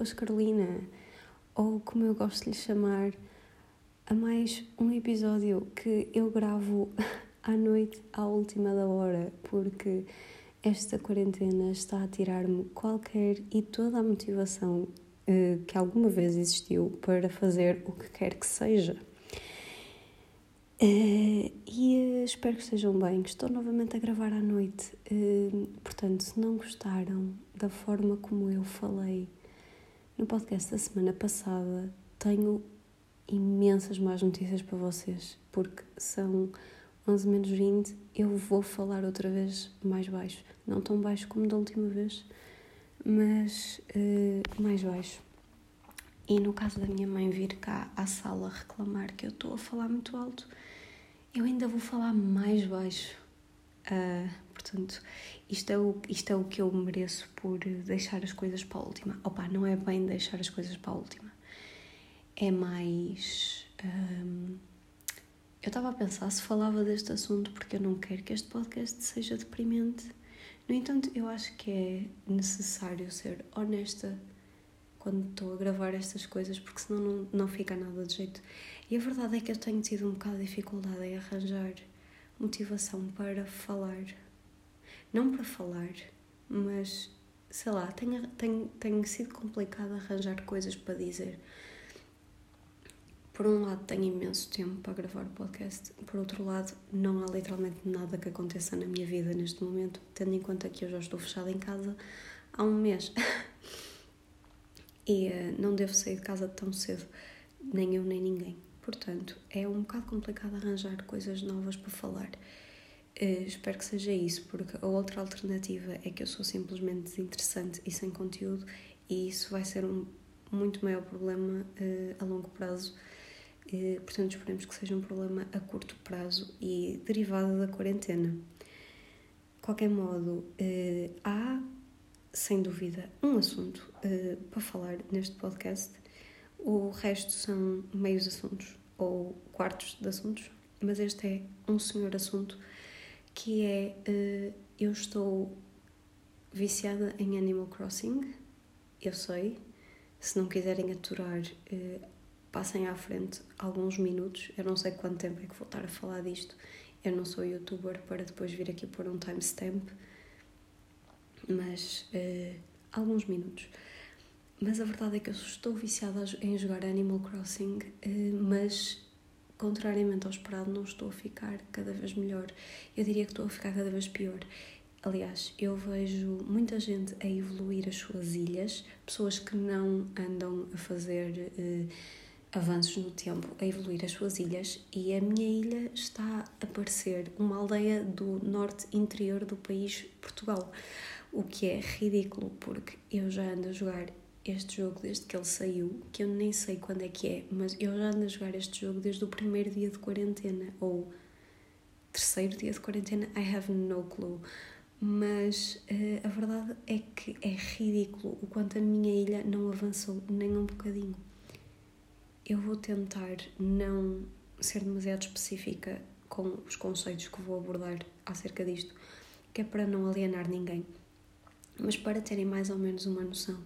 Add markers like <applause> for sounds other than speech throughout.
Arroz Carolina, ou como eu gosto de lhe chamar, a mais um episódio que eu gravo <laughs> à noite à última da hora, porque esta quarentena está a tirar-me qualquer e toda a motivação uh, que alguma vez existiu para fazer o que quer que seja. Uh, e uh, espero que estejam bem. Estou novamente a gravar à noite. Uh, portanto, se não gostaram da forma como eu falei no podcast da semana passada, tenho imensas más notícias para vocês, porque são 11 menos 20. Eu vou falar outra vez mais baixo. Não tão baixo como da última vez, mas mais baixo. E no caso da minha mãe vir cá à sala reclamar que eu estou a falar muito alto, eu ainda vou falar mais baixo. Uh, portanto, isto é, o, isto é o que eu mereço por deixar as coisas para a última. Opa, não é bem deixar as coisas para a última. É mais. Um, eu estava a pensar se falava deste assunto porque eu não quero que este podcast seja deprimente. No entanto, eu acho que é necessário ser honesta quando estou a gravar estas coisas, porque senão não, não fica nada de jeito. E a verdade é que eu tenho tido um bocado de dificuldade em arranjar motivação para falar. Não para falar, mas sei lá, tem, tem, tem sido complicado arranjar coisas para dizer. Por um lado, tenho imenso tempo para gravar o podcast, por outro lado, não há literalmente nada que aconteça na minha vida neste momento, tendo em conta que eu já estou fechada em casa há um mês. <laughs> e uh, não devo sair de casa tão cedo, nem eu nem ninguém. Portanto, é um bocado complicado arranjar coisas novas para falar. Uh, espero que seja isso, porque a outra alternativa é que eu sou simplesmente desinteressante e sem conteúdo, e isso vai ser um muito maior problema uh, a longo prazo. Uh, portanto, esperemos que seja um problema a curto prazo e derivado da quarentena. De qualquer modo, há sem dúvida, um assunto para falar neste podcast. O resto são meios assuntos ou quartos de assuntos, mas este é um senhor assunto que é uh, eu estou viciada em Animal Crossing, eu sei. Se não quiserem aturar, uh, passem à frente alguns minutos. Eu não sei quanto tempo é que vou estar a falar disto. Eu não sou youtuber para depois vir aqui pôr um timestamp mas uh, alguns minutos. Mas a verdade é que eu estou viciada em jogar Animal Crossing, mas contrariamente ao esperado, não estou a ficar cada vez melhor. Eu diria que estou a ficar cada vez pior. Aliás, eu vejo muita gente a evoluir as suas ilhas, pessoas que não andam a fazer uh, avanços no tempo, a evoluir as suas ilhas, e a minha ilha está a parecer uma aldeia do norte interior do país Portugal o que é ridículo porque eu já ando a jogar este jogo desde que ele saiu, que eu nem sei quando é que é, mas eu já ando a jogar este jogo desde o primeiro dia de quarentena ou terceiro dia de quarentena, I have no clue. Mas uh, a verdade é que é ridículo o quanto a minha ilha não avançou nem um bocadinho. Eu vou tentar não ser demasiado específica com os conceitos que vou abordar acerca disto, que é para não alienar ninguém. Mas para terem mais ou menos uma noção,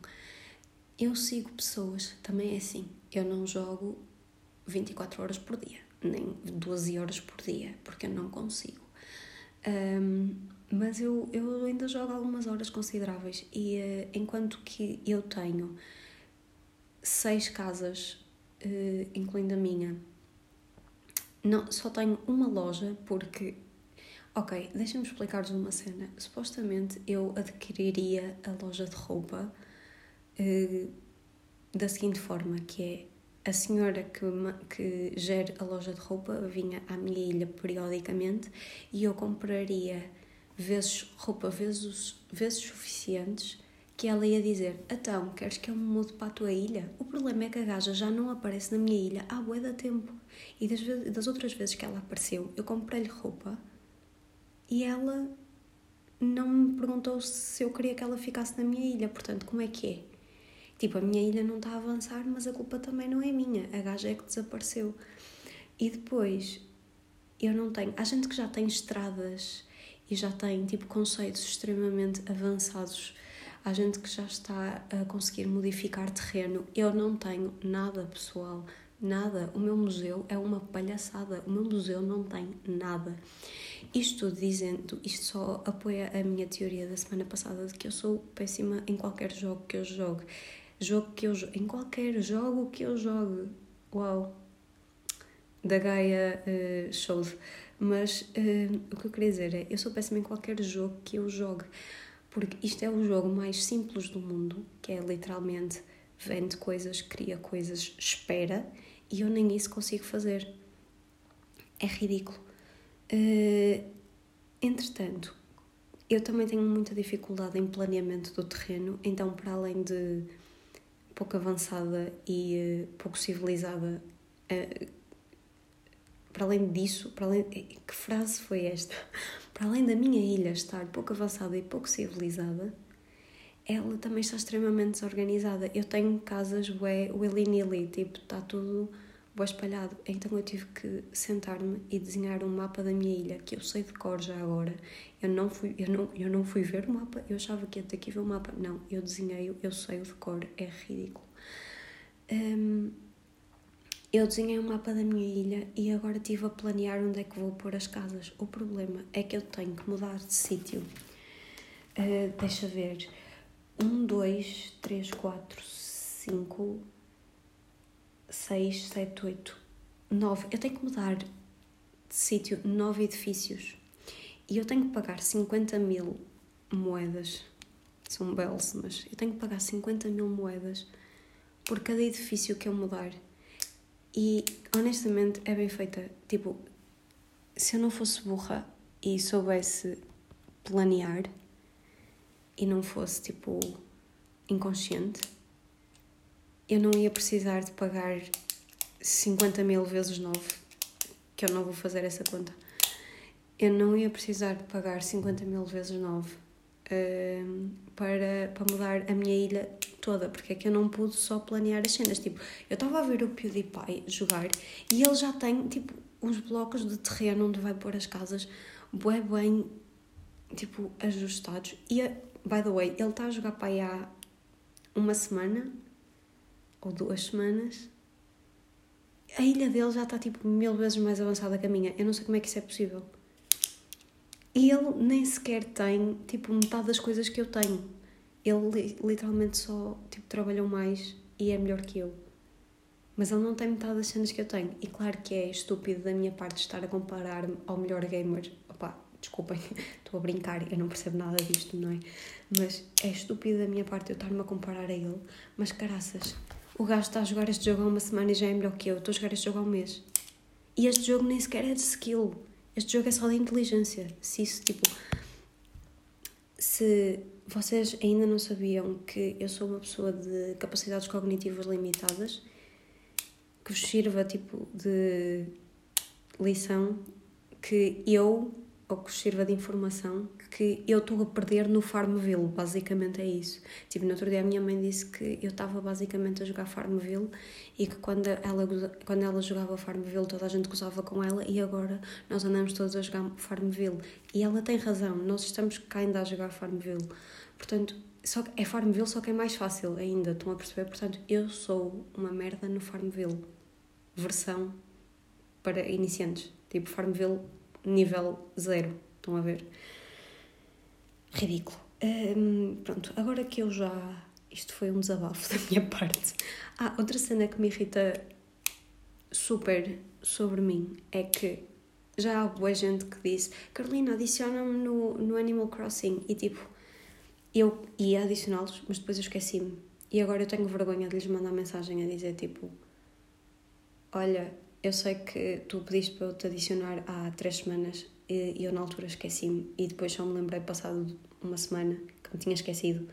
eu sigo pessoas, também é assim, eu não jogo 24 horas por dia, nem 12 horas por dia, porque eu não consigo. Um, mas eu, eu ainda jogo algumas horas consideráveis e uh, enquanto que eu tenho seis casas, uh, incluindo a minha, não, só tenho uma loja porque Ok, deixa-me explicar-vos uma cena. Supostamente eu adquiriria a loja de roupa uh, da seguinte forma, que é a senhora que, que gera a loja de roupa vinha à minha ilha periodicamente e eu compraria vezes roupa vezes, vezes suficientes que ela ia dizer então, queres que eu me mude para a tua ilha? O problema é que a gaja já não aparece na minha ilha há bué da tempo e das, vezes, das outras vezes que ela apareceu eu comprei-lhe roupa e ela não me perguntou se eu queria que ela ficasse na minha ilha, portanto, como é que é? Tipo, a minha ilha não está a avançar, mas a culpa também não é minha, a gaja é que desapareceu. E depois, eu não tenho. Há gente que já tem estradas e já tem tipo conceitos extremamente avançados. Há gente que já está a conseguir modificar terreno. Eu não tenho nada pessoal, nada. O meu museu é uma palhaçada. O meu museu não tem nada. Isto dizendo, isto só apoia a minha teoria da semana passada de que eu sou péssima em qualquer jogo que eu jogue. Jogo que eu em qualquer jogo que eu jogue. Uau! Da Gaia uh. Mas uh, o que eu queria dizer é, eu sou péssima em qualquer jogo que eu jogue, porque isto é o jogo mais simples do mundo, que é literalmente vende coisas, cria coisas, espera, e eu nem isso consigo fazer. É ridículo. Uh, entretanto, eu também tenho muita dificuldade em planeamento do terreno, então, para além de pouco avançada e uh, pouco civilizada, uh, para além disso, para além, que frase foi esta? <laughs> Para além da minha ilha estar pouco avançada e pouco civilizada, ela também está extremamente desorganizada. Eu tenho casas bué willy-nilly, tipo, está tudo bué espalhado. Então eu tive que sentar-me e desenhar um mapa da minha ilha, que eu sei de cor já agora. Eu não fui, eu não, eu não fui ver o mapa, eu achava que ia ter que ver o mapa. Não, eu desenhei, eu sei de cor, é ridículo. Um, eu desenhei um mapa da minha ilha e agora estive a planear onde é que vou pôr as casas. O problema é que eu tenho que mudar de sítio. Uh, deixa ver. Um, dois, três, quatro, cinco, seis, sete, oito, nove. Eu tenho que mudar de sítio nove edifícios. E eu tenho que pagar 50 mil moedas. São belos, mas eu tenho que pagar 50 mil moedas por cada edifício que eu mudar. E honestamente é bem feita. Tipo, se eu não fosse burra e soubesse planear e não fosse tipo inconsciente, eu não ia precisar de pagar 50 mil vezes 9, que eu não vou fazer essa conta. Eu não ia precisar de pagar 50 mil vezes 9 uh, hum, para, para mudar a minha ilha toda, porque é que eu não pude só planear as cenas. Tipo, eu estava a ver o PewDiePie jogar e ele já tem, tipo, uns blocos de terreno onde vai pôr as casas bem, bem, tipo, ajustados. E, by the way, ele está a jogar para aí há uma semana ou duas semanas. A ilha dele já está, tipo, mil vezes mais avançada que a minha. Eu não sei como é que isso é possível. E ele nem sequer tem, tipo, metade das coisas que eu tenho ele literalmente só tipo, trabalhou mais e é melhor que eu. Mas ele não tem metade das cenas que eu tenho. E claro que é estúpido da minha parte estar a comparar-me ao melhor gamer. Opá, desculpem, <laughs> estou a brincar, eu não percebo nada disto, não é? Mas é estúpido da minha parte eu estar-me a comparar a ele. Mas caraças, o gajo está a jogar este jogo há uma semana e já é melhor que eu. Estou a jogar este jogo há um mês. E este jogo nem sequer é de skill. Este jogo é só de inteligência. Se isso, tipo. Se vocês ainda não sabiam que eu sou uma pessoa de capacidades cognitivas limitadas, que vos sirva tipo de lição que eu, ou que vos sirva de informação, que eu estou a perder no Farmville, basicamente é isso. Tipo, no outro dia a minha mãe disse que eu estava basicamente a jogar Farmville e que quando ela, quando ela jogava Farmville toda a gente gozava com ela e agora nós andamos todos a jogar Farmville. E ela tem razão, nós estamos cá ainda a jogar Farmville. Portanto, só é Farmville, só que é mais fácil ainda, estão a perceber? Portanto, eu sou uma merda no Farmville. Versão para iniciantes. Tipo, Farmville nível zero. Estão a ver? Ridículo. Um, pronto, agora que eu já. Isto foi um desabafo <laughs> da minha parte. Ah, outra cena que me irrita super sobre mim é que já há boa gente que disse Carolina, adiciona-me no, no Animal Crossing e tipo, eu ia adicioná-los, mas depois eu esqueci-me. E agora eu tenho vergonha de lhes mandar mensagem a dizer tipo: Olha, eu sei que tu pediste para eu te adicionar há três semanas e eu na altura esqueci-me. E depois só me lembrei passado uma semana que me tinha esquecido.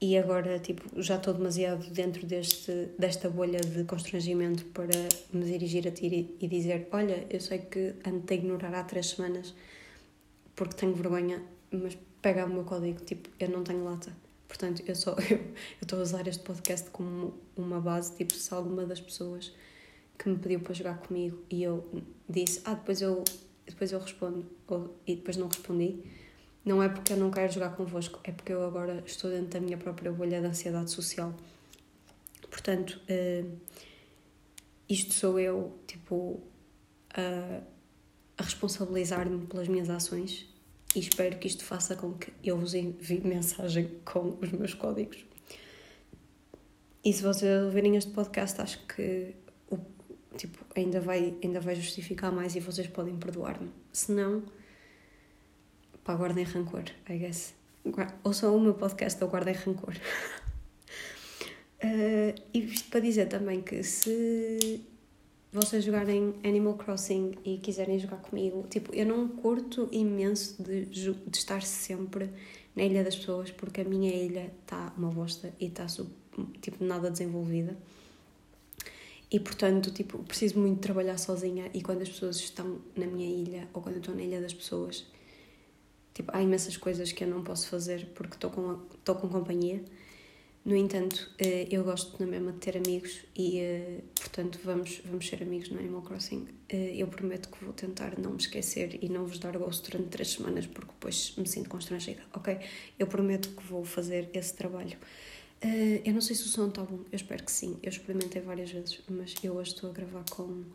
E agora tipo já estou demasiado dentro deste desta bolha de constrangimento para me dirigir a ti e dizer olha eu sei que ando a ignorar há três semanas porque tenho vergonha mas pega o meu código tipo eu não tenho lata. Portanto eu só <laughs> eu estou a usar este podcast como uma base tipo se alguma das pessoas que me pediu para jogar comigo e eu disse ah depois eu depois eu respondo ou, e depois não respondi, não é porque eu não quero jogar convosco, é porque eu agora estou dentro da minha própria bolha de ansiedade social. Portanto, uh, isto sou eu, tipo, a, a responsabilizar-me pelas minhas ações e espero que isto faça com que eu vos envie mensagem com os meus códigos. E se vocês ouvirem este podcast, acho que tipo, ainda, vai, ainda vai justificar mais e vocês podem perdoar-me. Se não, pá, guardem rancor, I guess. Ouçam o meu podcast ou guardem rancor. uh, <laughs> e isto para dizer também que se vocês jogarem Animal Crossing e quiserem jogar comigo, tipo, eu não curto imenso de, de estar sempre na Ilha das Pessoas porque a minha ilha está uma bosta e está tipo nada desenvolvida. E portanto, tipo, preciso muito trabalhar sozinha e quando as pessoas estão na minha ilha ou quando eu estou na ilha das pessoas, tipo, há imensas coisas que eu não posso fazer porque estou com, estou com companhia no entanto, eh, eu gosto na mesma de ter amigos e, eh, portanto, vamos, vamos ser amigos no Animal Crossing. Eh, eu prometo que vou tentar não me esquecer e não vos dar gosto durante três semanas porque depois me sinto constrangida, ok? Eu prometo que vou fazer esse trabalho. Eu não sei se o som está bom, eu espero que sim. Eu experimentei várias vezes, mas eu hoje estou a gravar com o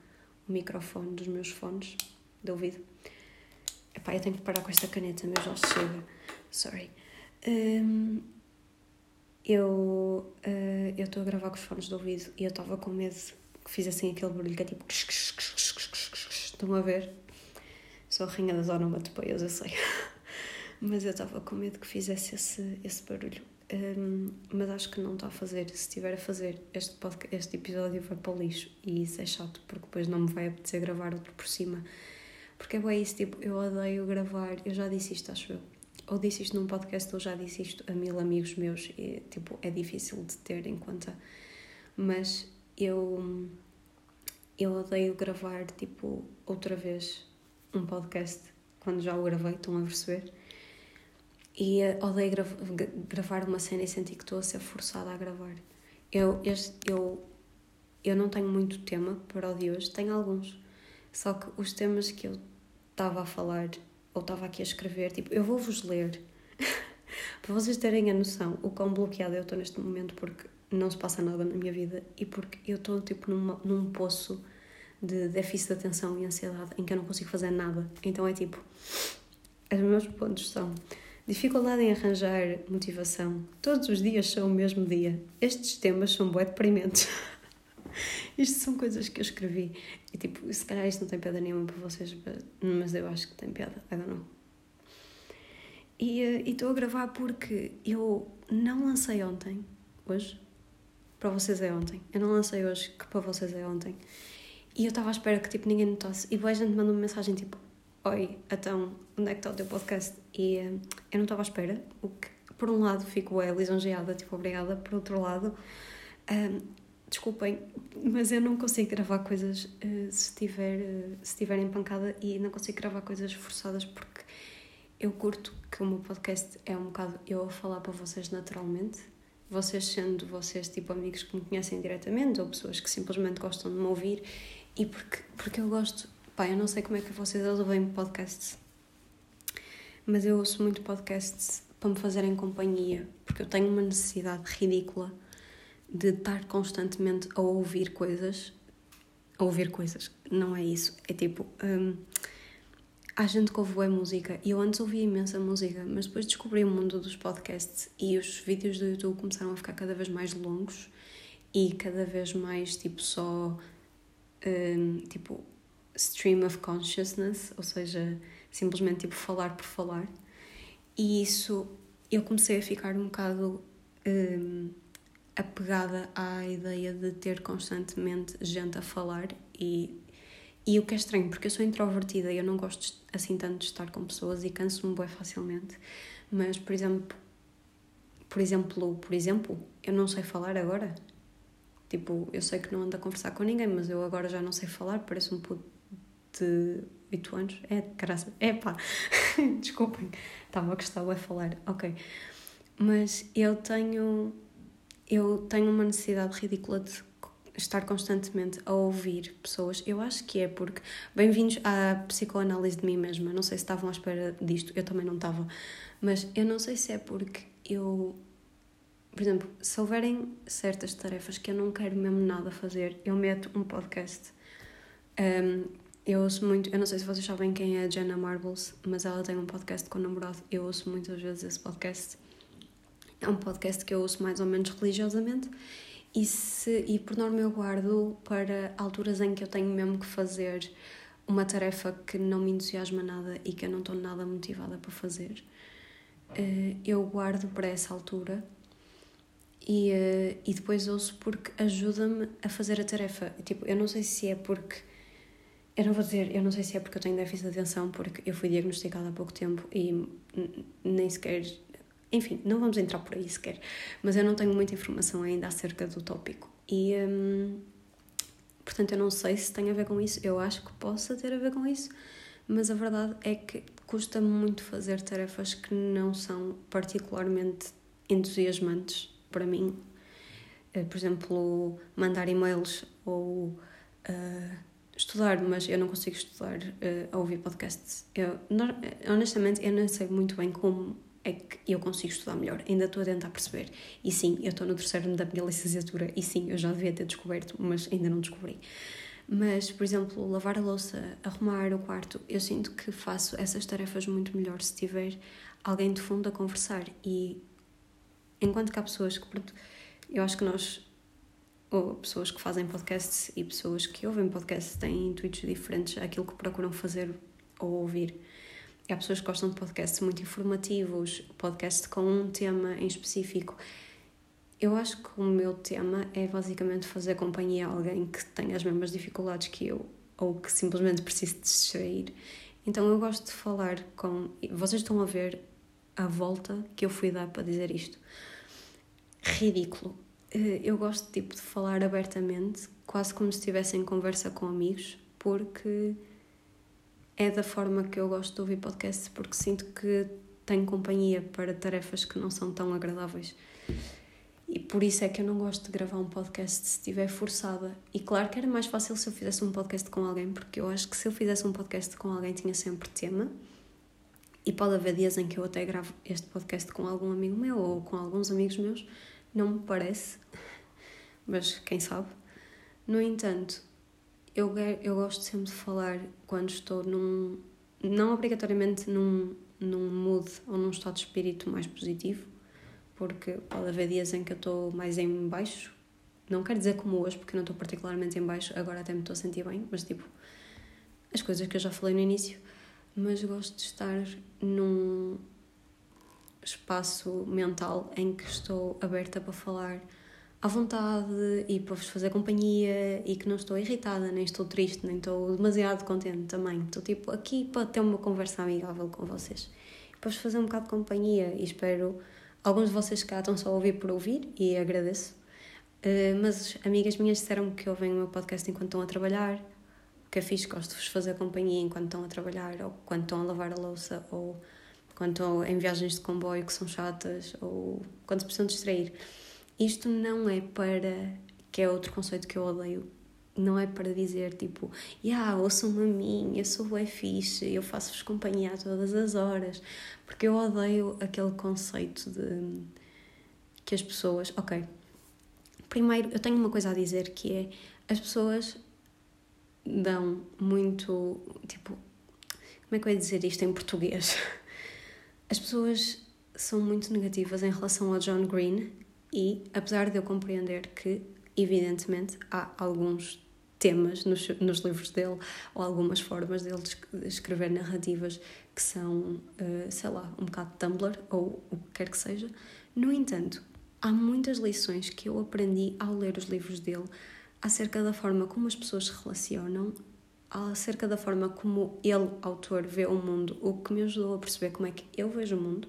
microfone dos meus fones de ouvido. Epá, eu tenho que parar com esta caneta, mas já chega. Sorry. Um, eu uh, eu estou a gravar com os fones de ouvido e eu estava com medo que fizessem aquele barulho que é tipo estão a ver sou a rainha das onomatopeias eu sei <laughs> mas eu estava com medo que fizesse esse, esse barulho um, mas acho que não está a fazer. Se estiver a fazer este, podcast, este episódio vai para o lixo. E isso é chato porque depois não me vai apetecer gravar outro por cima. Porque é bem isso, tipo, eu odeio gravar, eu já disse isto, acho eu. Ou disse isto num podcast ou já disse isto a mil amigos meus. E tipo é difícil de ter em conta. Mas eu eu odeio gravar tipo outra vez um podcast quando já o gravei estão a perceber e eh, odeio gra gravar uma cena e sentir que estou a ser forçada a gravar. Eu este, eu eu não tenho muito tema para o de hoje tenho alguns. Só que os temas que eu estava a falar ou estava aqui a escrever, tipo, eu vou-vos ler. <laughs> Para vocês terem a noção o quão bloqueada eu estou neste momento porque não se passa nada na minha vida e porque eu estou tipo numa, num poço de déficit de atenção e ansiedade em que eu não consigo fazer nada. Então é tipo, os meus pontos são dificuldade em arranjar motivação. Todos os dias são o mesmo dia. Estes temas são bué deprimentes. <laughs> Isto são coisas que eu escrevi. E tipo, se calhar isto não tem piada nenhuma para vocês, mas eu acho que tem piada. I don't know. E eh, estou a gravar porque eu não lancei ontem, hoje. Para vocês é ontem. Eu não lancei hoje, que para vocês é ontem. E eu estava à espera que tipo, ninguém notasse. E boa gente mandou uma mensagem tipo: Oi, então, onde é que está o teu podcast? E uh, eu não estava à espera. O que, por um lado, fico é, lisonjeada, tipo, obrigada. Por outro lado, um, desculpem, mas eu não consigo gravar coisas uh, se, tiver, uh, se tiver em pancada e não consigo gravar coisas forçadas porque eu curto que o meu podcast é um bocado eu a falar para vocês naturalmente, vocês sendo vocês tipo amigos que me conhecem diretamente ou pessoas que simplesmente gostam de me ouvir e porque, porque eu gosto, pá, eu não sei como é que vocês ouvem podcasts, mas eu ouço muito podcasts para me fazerem companhia, porque eu tenho uma necessidade ridícula de estar constantemente a ouvir coisas. A ouvir coisas, não é isso. É tipo. Hum, há gente que ouve música e eu antes ouvia imensa música, mas depois descobri o mundo dos podcasts e os vídeos do YouTube começaram a ficar cada vez mais longos e cada vez mais tipo só. Hum, tipo stream of consciousness, ou seja, simplesmente tipo falar por falar. E isso eu comecei a ficar um bocado. Hum, apegada à ideia de ter constantemente gente a falar e, e o que é estranho, porque eu sou introvertida e eu não gosto assim tanto de estar com pessoas e canso-me bem facilmente, mas por exemplo, por exemplo, por exemplo, eu não sei falar agora. Tipo, eu sei que não ando a conversar com ninguém, mas eu agora já não sei falar, parece um puto de 8 anos. É, caralho, é pá, <laughs> desculpem, estava a gostar de falar, ok. Mas eu tenho eu tenho uma necessidade ridícula de estar constantemente a ouvir pessoas, eu acho que é porque. Bem-vindos à psicoanálise de mim mesma. Não sei se estavam à espera disto, eu também não estava. Mas eu não sei se é porque eu. Por exemplo, se houverem certas tarefas que eu não quero mesmo nada fazer, eu meto um podcast. Um, eu ouço muito, eu não sei se vocês sabem quem é a Jenna Marbles, mas ela tem um podcast com o namorado. Eu ouço muitas vezes esse podcast. É um podcast que eu ouço mais ou menos religiosamente e, se, e por norma eu guardo para alturas em que eu tenho mesmo que fazer uma tarefa que não me entusiasma nada e que eu não estou nada motivada para fazer. Eh, eu guardo para essa altura e, eh, e depois ouço porque ajuda-me a fazer a tarefa. Tipo, eu não sei se é porque eu não vou dizer, eu não sei se é porque eu tenho déficit de atenção, porque eu fui diagnosticada há pouco tempo e nem sequer. Enfim, não vamos entrar por aí sequer, mas eu não tenho muita informação ainda acerca do tópico. E. Hum, portanto, eu não sei se tem a ver com isso, eu acho que possa ter a ver com isso, mas a verdade é que custa muito fazer tarefas que não são particularmente entusiasmantes para mim. Eh, por exemplo, mandar e-mails ou. Uh, estudar, mas eu não consigo estudar uh, a ouvir podcasts. Eu, honestamente, eu não sei muito bem como é que eu consigo estudar melhor. Ainda estou a tentar perceber. E sim, eu estou no terceiro ano da minha licenciatura e sim, eu já devia ter descoberto, mas ainda não descobri. Mas, por exemplo, lavar a louça, arrumar o quarto, eu sinto que faço essas tarefas muito melhor se tiver alguém de fundo a conversar. E enquanto que há pessoas que, pronto, eu acho que nós ou pessoas que fazem podcasts e pessoas que ouvem podcasts têm intuitos diferentes àquilo que procuram fazer ou ouvir. Há pessoas que gostam de podcasts muito informativos, podcasts com um tema em específico. Eu acho que o meu tema é basicamente fazer companhia a alguém que tenha as mesmas dificuldades que eu ou que simplesmente precise distrair. Então eu gosto de falar com. Vocês estão a ver a volta que eu fui dar para dizer isto. Ridículo eu gosto tipo de falar abertamente, quase como se estivesse em conversa com amigos, porque é da forma que eu gosto de ouvir podcasts, porque sinto que tenho companhia para tarefas que não são tão agradáveis. E por isso é que eu não gosto de gravar um podcast se estiver forçada. E claro que era mais fácil se eu fizesse um podcast com alguém, porque eu acho que se eu fizesse um podcast com alguém tinha sempre tema. E pode haver dias em que eu até gravo este podcast com algum amigo meu ou com alguns amigos meus não me parece, mas quem sabe. No entanto, eu, eu gosto sempre de falar quando estou num. não obrigatoriamente num, num mood ou num estado de espírito mais positivo, porque pode haver dias em que eu estou mais em baixo. Não quero dizer como hoje, porque não estou particularmente em baixo, agora até me estou a sentir bem, mas tipo, as coisas que eu já falei no início. Mas gosto de estar num, espaço mental em que estou aberta para falar à vontade e para vos fazer companhia e que não estou irritada, nem estou triste, nem estou demasiado contente também. Estou tipo aqui para ter uma conversa amigável com vocês. Para vos fazer um bocado de companhia e espero alguns de vocês cá estão só a ouvir por ouvir e agradeço. Uh, mas amigas minhas disseram que ouvem o meu podcast enquanto estão a trabalhar, que é fixe, gosto de vos fazer companhia enquanto estão a trabalhar ou quando estão a lavar a louça ou quando estão em viagens de comboio que são chatas ou quando se precisam distrair. Isto não é para, que é outro conceito que eu odeio, não é para dizer tipo, yeah, ouçam-me a mim, eu sou bem fixe, eu faço-vos companhia a todas as horas, porque eu odeio aquele conceito de que as pessoas. Ok, primeiro eu tenho uma coisa a dizer que é as pessoas dão muito. Tipo, como é que eu ia dizer isto em português? <laughs> As pessoas são muito negativas em relação ao John Green e, apesar de eu compreender que, evidentemente, há alguns temas nos, nos livros dele ou algumas formas dele de escrever narrativas que são, uh, sei lá, um bocado Tumblr ou o que quer que seja. No entanto, há muitas lições que eu aprendi ao ler os livros dele acerca da forma como as pessoas se relacionam, acerca da forma como ele, autor, vê o mundo, o que me ajudou a perceber como é que eu vejo o mundo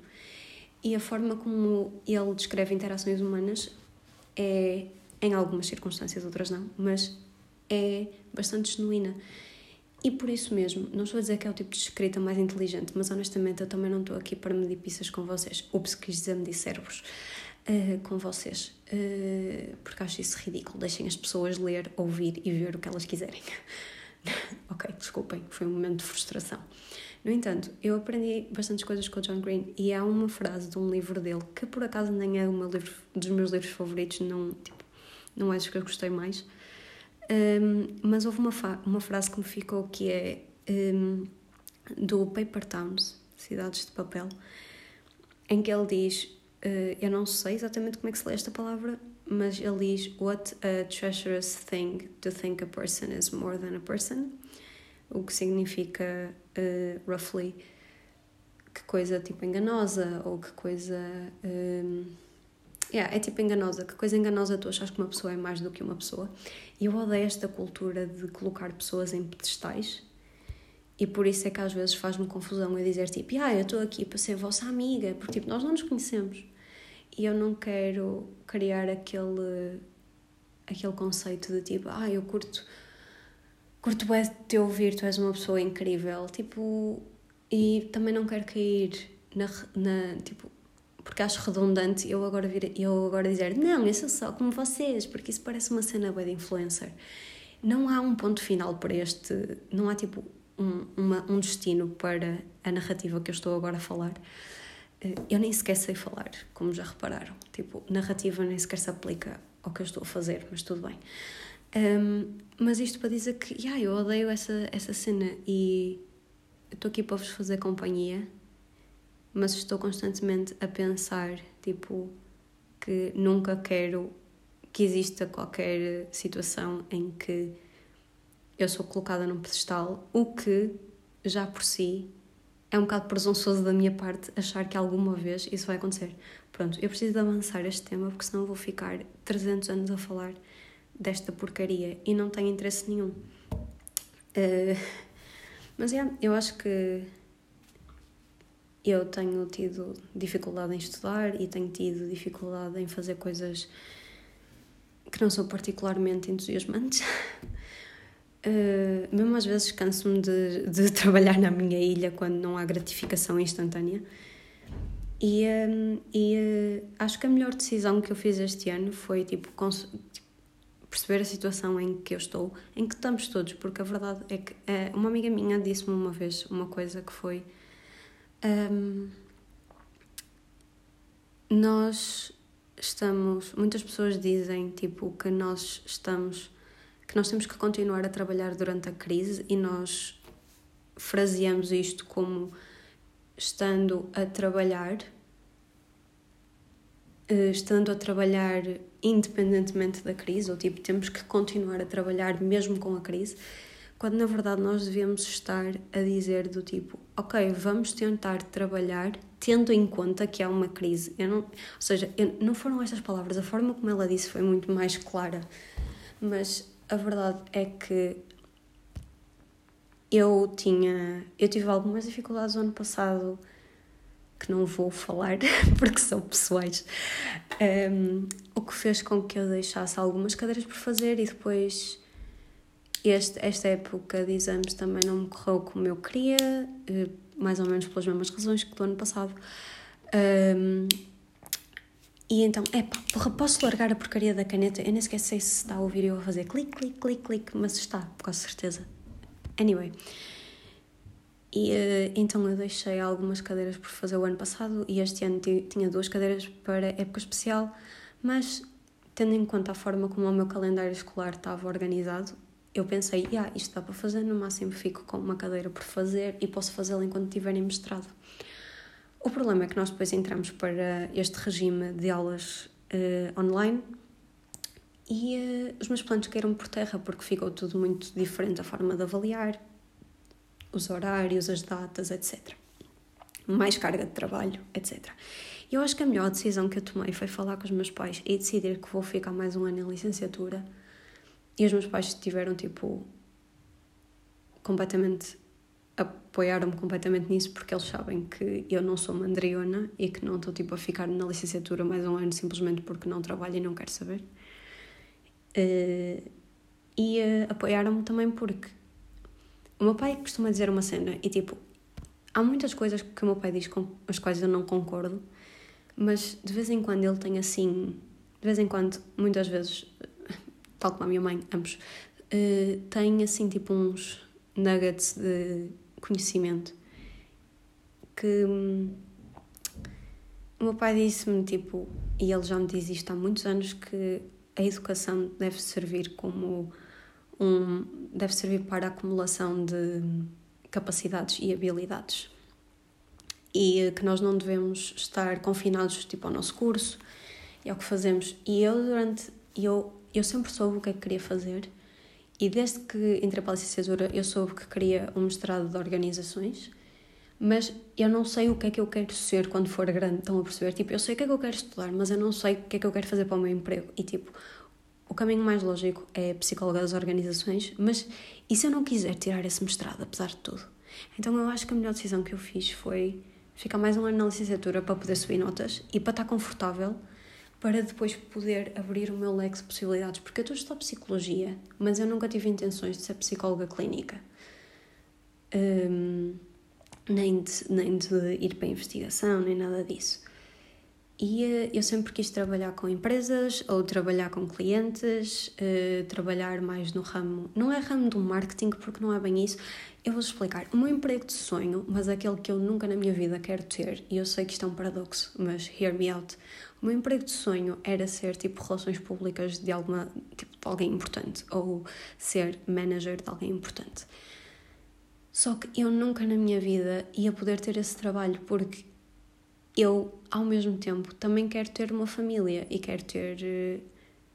e a forma como ele descreve interações humanas é, em algumas circunstâncias, outras não, mas é bastante genuína. E por isso mesmo, não estou a dizer que é o tipo de escrita mais inteligente, mas honestamente eu também não estou aqui para medir pizzas com vocês. Ups, quis dizer medir cérebros. uh, com vocês, uh, porque acho isso ridículo. Deixem as pessoas ler, ouvir e ver o que elas quiserem. <laughs> <laughs> ok, desculpem, foi um momento de frustração. No entanto, eu aprendi bastantes coisas com o John Green e há uma frase de um livro dele que por acaso nem é um dos meus livros favoritos, não, tipo, não dos que eu gostei mais, um, mas houve uma, uma frase que me ficou que é um, do Paper Towns, Cidades de Papel, em que ele diz, uh, eu não sei exatamente como é que se lê esta palavra, mas ele diz What a treacherous thing to think a person is more than a person, o que significa, uh, roughly, que coisa tipo enganosa ou que coisa. Um, yeah, é tipo enganosa, que coisa enganosa tu achas que uma pessoa é mais do que uma pessoa. E eu odeio esta cultura de colocar pessoas em pedestais e por isso é que às vezes faz-me confusão eu dizer tipo, ah, eu estou aqui para ser vossa amiga, porque tipo, nós não nos conhecemos. E eu não quero criar aquele, aquele conceito de tipo, ah, eu curto, curto é te ouvir, tu és uma pessoa incrível. Tipo, e também não quero cair na, na tipo, porque acho redundante eu agora, vir, eu agora dizer, não, eu sou só como vocês, porque isso parece uma cena bem de influencer. Não há um ponto final para este, não há tipo um, uma, um destino para a narrativa que eu estou agora a falar. Eu nem sequer sei falar, como já repararam. Tipo, narrativa nem sequer se aplica ao que eu estou a fazer, mas tudo bem. Um, mas isto para dizer que, yeah, eu odeio essa, essa cena e estou aqui para vos fazer companhia, mas estou constantemente a pensar, tipo, que nunca quero que exista qualquer situação em que eu sou colocada num pedestal, o que já por si é um bocado presunçoso da minha parte achar que alguma vez isso vai acontecer. Pronto, eu preciso de avançar este tema porque senão vou ficar 300 anos a falar desta porcaria e não tenho interesse nenhum. Uh, mas é, eu acho que eu tenho tido dificuldade em estudar e tenho tido dificuldade em fazer coisas que não são particularmente entusiasmantes. <laughs> Uh, mesmo às vezes canso-me de, de <laughs> trabalhar na minha ilha quando não há gratificação instantânea. E, um, eh, e uh, acho que a melhor decisão que eu fiz este ano foi tipo, tipo, perceber a situação em que eu estou, em que estamos todos, porque a verdade é que uh, uma amiga minha disse-me uma vez uma coisa que foi. Um, nós estamos. Muitas pessoas dizem tipo que nós estamos que nós temos que continuar a trabalhar durante a crise e nós fraseamos isto como estando a trabalhar, eh, estando a trabalhar independentemente da crise, ou tipo, temos que continuar a trabalhar mesmo com a crise, quando na verdade nós devemos estar a dizer do tipo, ok, vamos tentar trabalhar tendo em conta que há uma crise. Eu não, ou seja, eu, não foram estas palavras, a forma como ela disse foi muito mais clara, mas a verdade é que eu tinha. Eu tive algumas dificuldades no ano passado que não vou falar <laughs> porque são pessoais, um, o que fez com que eu deixasse algumas cadeiras por fazer e depois este, esta época de exames também não me correu como eu queria, eh, mais ou menos pelas mesmas razões que do ano passado. Um, e então, é pá, porra, posso largar a porcaria da caneta? Eu nem sequer sei se está a ouvir eu a fazer clique, clique, clique, clique, mas está, com certeza. Anyway. E uh, então eu deixei algumas cadeiras por fazer o ano passado e este ano tinha duas cadeiras para época especial, mas tendo em conta a forma como o meu calendário escolar estava organizado, eu pensei, ah, isto dá para fazer, no máximo fico com uma cadeira por fazer e posso fazê-la enquanto estiver em mestrado. O problema é que nós depois entramos para este regime de aulas uh, online e uh, os meus planos caíram por terra porque ficou tudo muito diferente a forma de avaliar, os horários, as datas, etc. Mais carga de trabalho, etc. E eu acho que a melhor decisão que eu tomei foi falar com os meus pais e decidir que vou ficar mais um ano em licenciatura. E os meus pais tiveram tipo completamente apoiaram-me completamente nisso porque eles sabem que eu não sou mandriona e que não estou tipo a ficar na licenciatura mais um ano simplesmente porque não trabalho e não quero saber. Uh, e uh, apoiaram-me também porque o meu pai costuma dizer uma cena e tipo, há muitas coisas que o meu pai diz com as quais eu não concordo, mas de vez em quando ele tem assim, de vez em quando, muitas vezes, tal como a minha mãe, ambos, uh, tem assim tipo uns nuggets de conhecimento que hum, o meu pai disse-me tipo, e ele já me diz isto há muitos anos, que a educação deve servir como um deve servir para a acumulação de capacidades e habilidades. E que nós não devemos estar confinados tipo ao nosso curso e ao que fazemos. E eu durante eu eu sempre soube o que é que queria fazer e desde que entrei para a licenciatura eu soube que queria um mestrado de organizações mas eu não sei o que é que eu quero ser quando for grande, estão a perceber? Tipo, eu sei o que é que eu quero estudar, mas eu não sei o que é que eu quero fazer para o meu emprego. E tipo, o caminho mais lógico é psicóloga das organizações, mas e se eu não quiser tirar esse mestrado, apesar de tudo? Então eu acho que a melhor decisão que eu fiz foi ficar mais um ano na licenciatura para poder subir notas e para estar confortável para depois poder abrir o meu leque de possibilidades, porque eu estou a psicologia, mas eu nunca tive intenções de ser psicóloga clínica. Um, nem de, nem de ir para a investigação, nem nada disso. E uh, eu sempre quis trabalhar com empresas ou trabalhar com clientes, uh, trabalhar mais no ramo. Não é ramo do marketing, porque não é bem isso. Eu vou explicar. O meu emprego de sonho, mas aquele que eu nunca na minha vida quero ter, e eu sei que isto é um paradoxo, mas hear me out. O meu emprego de sonho era ser tipo relações públicas de alguma tipo de alguém importante ou ser manager de alguém importante. Só que eu nunca na minha vida ia poder ter esse trabalho porque eu, ao mesmo tempo, também quero ter uma família e quero ter uh,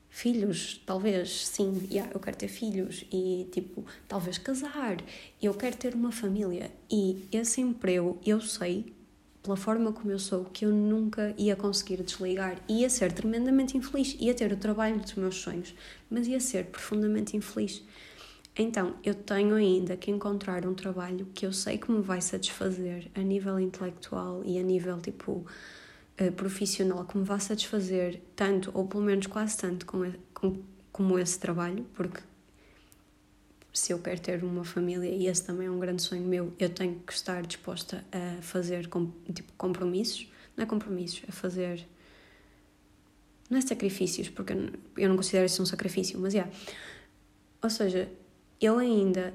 filhos, talvez, sim, yeah, eu quero ter filhos e, tipo, talvez casar. Eu quero ter uma família e esse emprego, eu sei, pela forma como eu sou, que eu nunca ia conseguir desligar. Ia ser tremendamente infeliz, ia ter o trabalho dos meus sonhos, mas ia ser profundamente infeliz. Então, eu tenho ainda que encontrar um trabalho que eu sei que me vai satisfazer a nível intelectual e a nível tipo uh, profissional, que me vai satisfazer tanto, ou pelo menos quase tanto, como, como esse trabalho, porque se eu quero ter uma família, e esse também é um grande sonho meu, eu tenho que estar disposta a fazer tipo, compromissos, não é compromissos, a fazer. Não é sacrifícios, porque eu não considero isso um sacrifício, mas é. Yeah. Ou seja, eu ainda.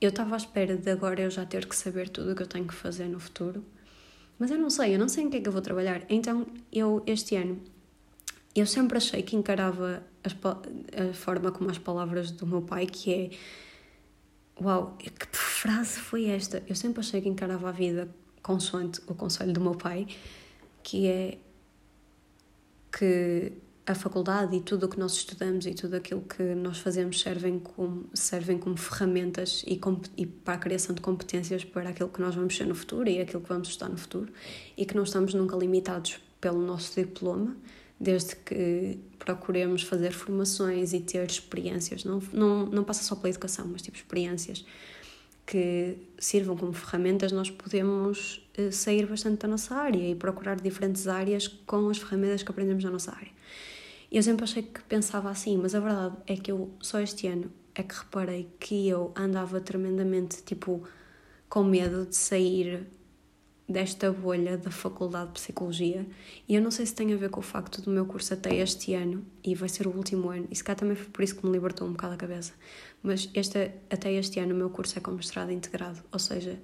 Eu estava à espera de agora eu já ter que saber tudo o que eu tenho que fazer no futuro, mas eu não sei, eu não sei em que é que eu vou trabalhar. Então, eu, este ano, eu sempre achei que encarava as, a forma como as palavras do meu pai, que é. Uau, que frase foi esta? Eu sempre achei que encarava a vida consoante o conselho do meu pai, que é que a faculdade e tudo o que nós estudamos e tudo aquilo que nós fazemos servem como, servem como ferramentas e, e, para a criação de competências para aquilo que nós vamos ser no futuro e aquilo que vamos estudar no futuro e que não estamos nunca limitados pelo nosso diploma, desde que procuremos fazer formações e ter experiências. Não, não, não passa só pela educação, mas tipo experiências que sirvam como ferramentas, nós podemos eh, sair bastante da nossa área e procurar diferentes áreas com as ferramentas que aprendemos na nossa área. Eu sempre achei que pensava assim, mas a verdade é que eu só este ano é que reparei que eu andava tremendamente tipo com medo de sair desta bolha da Faculdade de Psicologia. E eu não sei se tem a ver com o facto do meu curso até este ano e vai ser o último ano e se cá também foi por isso que me libertou um bocado a cabeça. Mas este, até este ano o meu curso é com mestrado integrado ou seja,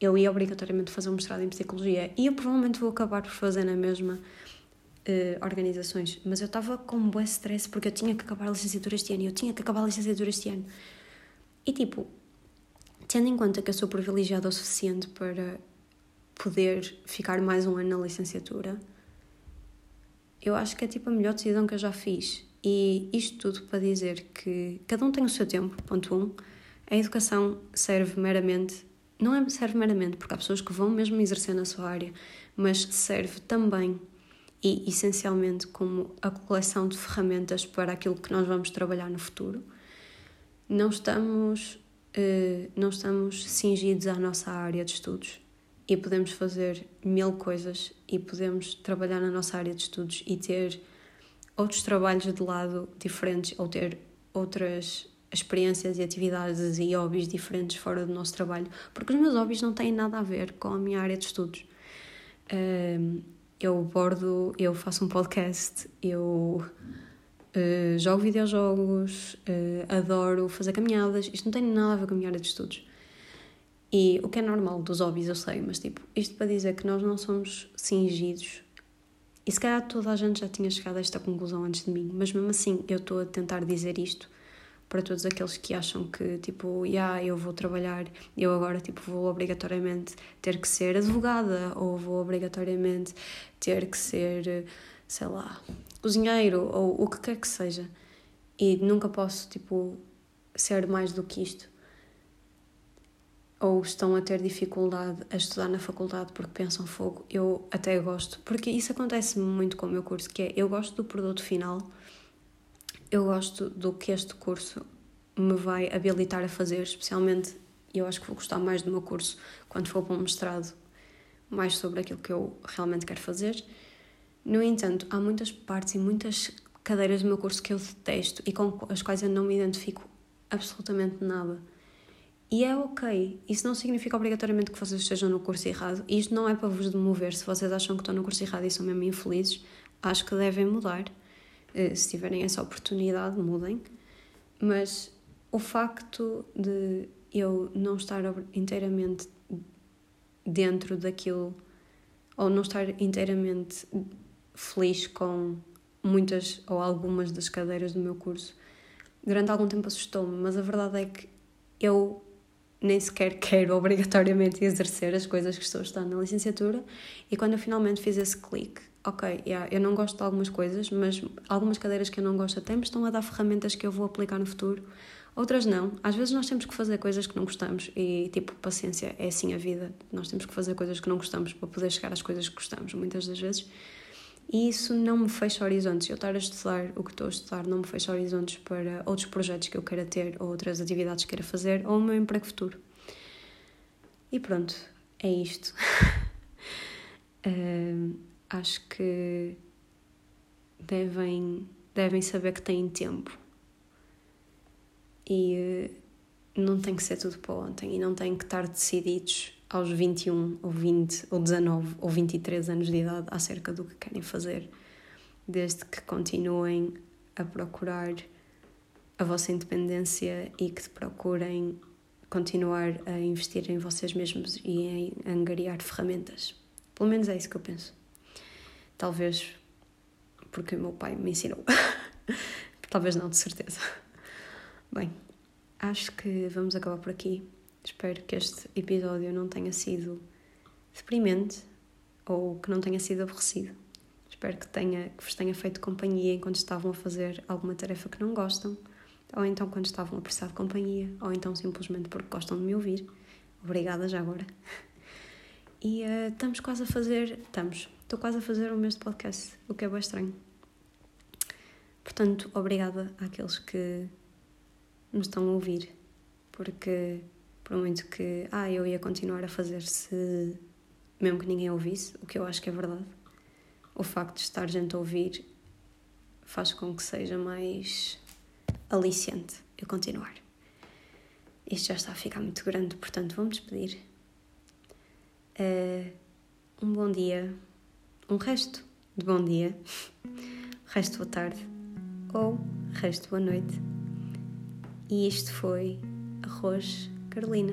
eu ia obrigatoriamente fazer um mestrado em Psicologia. E eu provavelmente vou acabar por fazer na mesma uh, organizações, mas eu estava com um bom stress porque eu tinha que acabar a licenciatura este ano e eu tinha que acabar a licenciatura este ano. E tipo, tendo em conta que eu sou privilegiada o suficiente para poder ficar mais um ano na licenciatura, eu acho que é tipo a melhor decisão que eu já fiz. E isto tudo para dizer que cada um tem o seu tempo, ponto um. A educação serve meramente, não é serve meramente, porque há pessoas que vão mesmo exercer na sua área, mas serve também e essencialmente como a coleção de ferramentas para aquilo que nós vamos trabalhar no futuro. Não estamos, uh, não estamos cingidos à nossa área de estudos e podemos fazer mil coisas e podemos trabalhar na nossa área de estudos e ter outros trabalhos de lado diferentes ou ter outras experiências e atividades e hobbies diferentes fora do nosso trabalho, porque os meus hobbies não têm nada a ver com a minha área de estudos. Eu bordo, eu faço um podcast, eu uh, jogo videojogos, uh, adoro fazer caminhadas. Isto não tem nada a ver com a minha área de estudos. E o que é normal dos hobbies, eu sei, mas tipo, isto para dizer que nós não somos cingidos. E se calhar toda a gente já tinha chegado a esta conclusão antes de mim, mas mesmo assim eu estou a tentar dizer isto para todos aqueles que acham que tipo, yeah, eu vou trabalhar, eu agora tipo vou obrigatoriamente ter que ser advogada ou vou obrigatoriamente ter que ser, sei lá, cozinheiro ou o que quer que seja. E nunca posso tipo ser mais do que isto ou estão a ter dificuldade a estudar na faculdade porque pensam fogo, eu até gosto, porque isso acontece muito com o meu curso, que é eu gosto do produto final, eu gosto do que este curso me vai habilitar a fazer, especialmente eu acho que vou gostar mais do meu curso quando for para um mestrado, mais sobre aquilo que eu realmente quero fazer. No entanto, há muitas partes e muitas cadeiras do meu curso que eu detesto e com as quais eu não me identifico absolutamente nada. E é ok. Isso não significa obrigatoriamente que vocês estejam no curso errado. Isto não é para vos demover. Se vocês acham que estão no curso errado e são mesmo infelizes, acho que devem mudar. Eh, se tiverem essa oportunidade, mudem. Mas o facto de eu não estar inteiramente dentro daquilo, ou não estar inteiramente feliz com muitas ou algumas das cadeiras do meu curso, durante algum tempo assustou-me, mas a verdade é que eu nem sequer quero <laughs> obrigatoriamente exercer as coisas que estou a na licenciatura. E quando eu finalmente fiz esse clique, ok, yeah, eu não gosto de algumas coisas, mas algumas cadeiras que eu não gosto até me estão a dar ferramentas que eu vou aplicar no futuro. Outras não. Às vezes nós temos que fazer coisas que não gostamos e, tipo, paciência, é assim a vida. Nós temos que fazer coisas que não gostamos para poder chegar às coisas que gostamos, muitas das vezes. E isso não me fecha horizontes. Eu estar a estudar o que estou a estudar não me fecha horizontes para outros projetos que eu queira ter, ou outras atividades que queira fazer, ou o meu emprego futuro. E pronto, é isto. <laughs> uh, acho que devem, devem saber que têm tempo. E uh, não tem que ser tudo para ontem, e não têm que estar decididos aos 21 ou 20 ou 19 ou 23 anos de idade acerca do que querem fazer, desde que continuem a procurar a vossa independência e que procurem continuar a investir em vocês mesmos e em angariar ferramentas. Pelo menos é isso que eu penso. Talvez porque o meu pai me ensinou. <laughs> Talvez não, de certeza. Bem, acho que vamos acabar por aqui. Espero que este episódio não tenha sido deprimente ou que não tenha sido aborrecido. Espero que, tenha, que vos tenha feito companhia enquanto estavam a fazer alguma tarefa que não gostam, ou então quando estavam a precisar de companhia, ou então simplesmente porque gostam de me ouvir. Obrigada já agora. E uh, estamos quase a fazer. Estamos. Estou quase a fazer um mês de podcast, o que é bem estranho. Portanto, obrigada àqueles que me estão a ouvir, porque por muito que ah, eu ia continuar a fazer se mesmo que ninguém ouvisse, o que eu acho que é verdade. O facto de estar gente a ouvir faz com que seja mais aliciante eu continuar. Isto já está a ficar muito grande, portanto vou-me despedir. Uh, um bom dia, um resto de bom dia, <laughs> resto boa tarde ou resto boa noite. E isto foi Arroz Carolina.